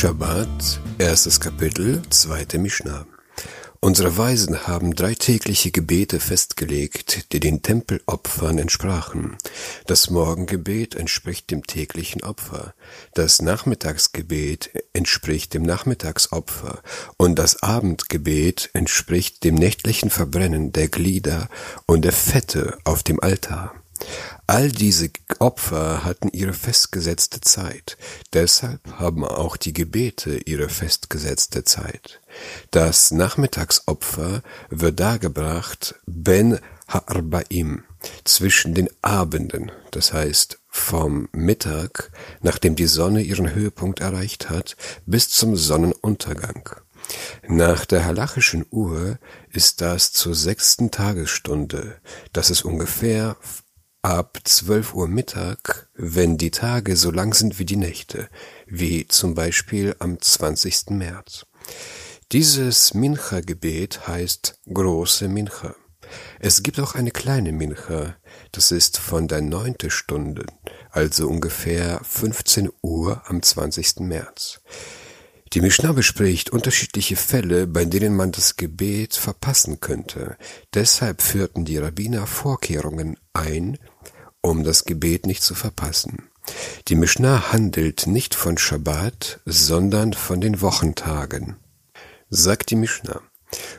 Shabbat, erstes Kapitel, zweite Mishnah. Unsere Weisen haben drei tägliche Gebete festgelegt, die den Tempelopfern entsprachen. Das Morgengebet entspricht dem täglichen Opfer, das Nachmittagsgebet entspricht dem Nachmittagsopfer und das Abendgebet entspricht dem nächtlichen Verbrennen der Glieder und der Fette auf dem Altar. All diese Opfer hatten ihre festgesetzte Zeit, deshalb haben auch die Gebete ihre festgesetzte Zeit. Das Nachmittagsopfer wird dargebracht Ben Ha'arbaim, zwischen den Abenden, das heißt vom Mittag, nachdem die Sonne ihren Höhepunkt erreicht hat, bis zum Sonnenuntergang. Nach der halachischen Uhr ist das zur sechsten Tagesstunde, das ist ungefähr ab 12 Uhr Mittag, wenn die Tage so lang sind wie die Nächte, wie zum Beispiel am 20. März. Dieses Mincha-Gebet heißt große Mincha. Es gibt auch eine kleine Mincha, das ist von der neunte Stunde, also ungefähr 15 Uhr am 20. März. Die Mishnah bespricht unterschiedliche Fälle, bei denen man das Gebet verpassen könnte. Deshalb führten die Rabbiner Vorkehrungen ein, um das Gebet nicht zu verpassen. Die Mishnah handelt nicht von Schabbat, sondern von den Wochentagen. Sagt die Mishnah,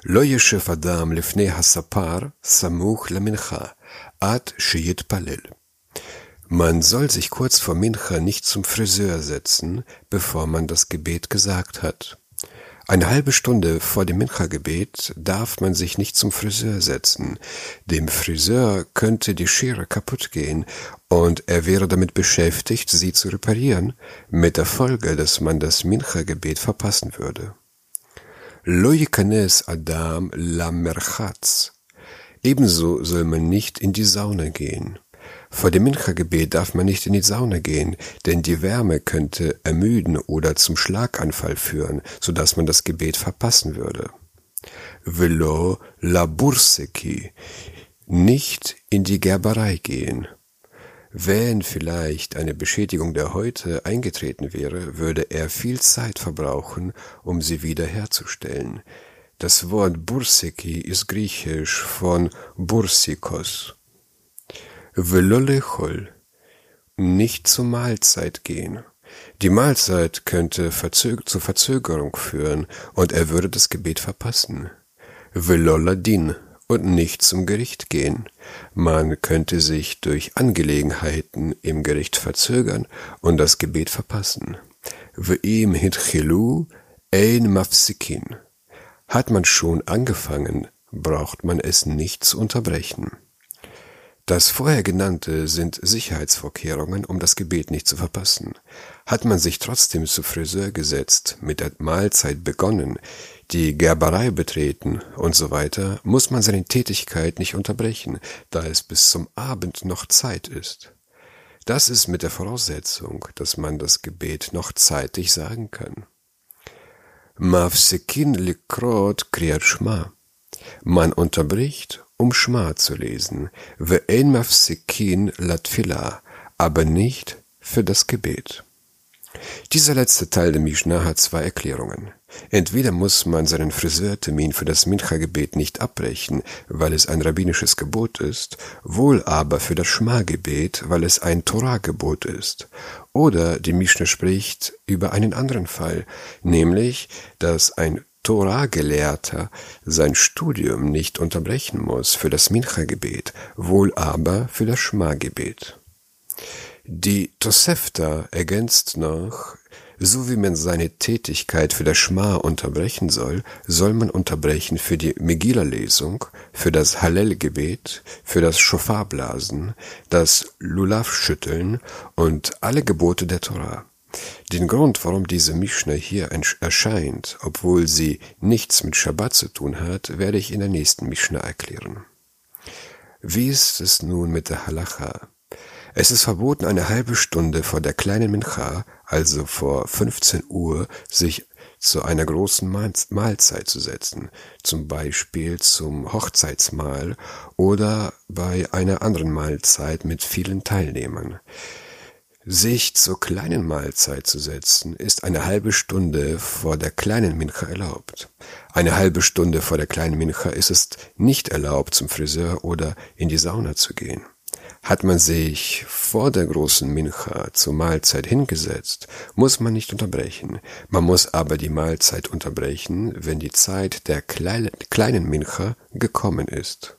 yeshev adam lifnei hasapar samuch lamincha ad sheyit palel. Man soll sich kurz vor Mincha nicht zum Friseur setzen, bevor man das Gebet gesagt hat. Eine halbe Stunde vor dem Mincha-Gebet darf man sich nicht zum Friseur setzen. Dem Friseur könnte die Schere kaputt gehen und er wäre damit beschäftigt, sie zu reparieren, mit der Folge, dass man das Mincha-Gebet verpassen würde. Lo Adam la Merchatz. Ebenso soll man nicht in die Sauna gehen. Vor dem Mincha-Gebet darf man nicht in die Sauna gehen, denn die Wärme könnte ermüden oder zum Schlaganfall führen, so dass man das Gebet verpassen würde. Velo la burseki, nicht in die Gerberei gehen. Wenn vielleicht eine Beschädigung der Häute eingetreten wäre, würde er viel Zeit verbrauchen, um sie wiederherzustellen. Das Wort Burseki ist griechisch von Bursikos Velolechol, nicht zur Mahlzeit gehen. Die Mahlzeit könnte Verzög zu Verzögerung führen und er würde das Gebet verpassen. Veloladin und nicht zum Gericht gehen. Man könnte sich durch Angelegenheiten im Gericht verzögern und das Gebet verpassen. Ve'im hitchilu ein mafsikin. Hat man schon angefangen, braucht man es nicht zu unterbrechen. Das vorher genannte sind Sicherheitsvorkehrungen, um das Gebet nicht zu verpassen. Hat man sich trotzdem zu Friseur gesetzt, mit der Mahlzeit begonnen, die Gerberei betreten und so weiter, muss man seine Tätigkeit nicht unterbrechen, da es bis zum Abend noch Zeit ist. Das ist mit der Voraussetzung, dass man das Gebet noch zeitig sagen kann. Mafsekin likrot kriyat shma. Man unterbricht um Schma zu lesen, ve'en mafsikin latfila, aber nicht für das Gebet. Dieser letzte Teil der Mishnah hat zwei Erklärungen. Entweder muss man seinen Friseurtermin für das Mincha-Gebet nicht abbrechen, weil es ein rabbinisches Gebot ist, wohl aber für das Schma-Gebet, weil es ein Torah-Gebot ist. Oder die Mishnah spricht über einen anderen Fall, nämlich, dass ein Torah-Gelehrter sein Studium nicht unterbrechen muss für das Mincha-Gebet, wohl aber für das Schma-Gebet. Die Tosefta ergänzt noch, so wie man seine Tätigkeit für das Schma unterbrechen soll, soll man unterbrechen für die Megillah-Lesung, für das Hallel-Gebet, für das Schofarblasen, das Lulav-Schütteln und alle Gebote der Torah. Den Grund, warum diese Mishnah hier erscheint, obwohl sie nichts mit Shabbat zu tun hat, werde ich in der nächsten Mishnah erklären. Wie ist es nun mit der Halacha? Es ist verboten, eine halbe Stunde vor der kleinen Mincha, also vor 15 Uhr, sich zu einer großen Mahlzeit zu setzen, zum Beispiel zum Hochzeitsmahl oder bei einer anderen Mahlzeit mit vielen Teilnehmern. Sich zur kleinen Mahlzeit zu setzen, ist eine halbe Stunde vor der kleinen Mincha erlaubt. Eine halbe Stunde vor der kleinen Mincha ist es nicht erlaubt, zum Friseur oder in die Sauna zu gehen. Hat man sich vor der großen Mincha zur Mahlzeit hingesetzt, muss man nicht unterbrechen. Man muss aber die Mahlzeit unterbrechen, wenn die Zeit der kleinen Mincha gekommen ist.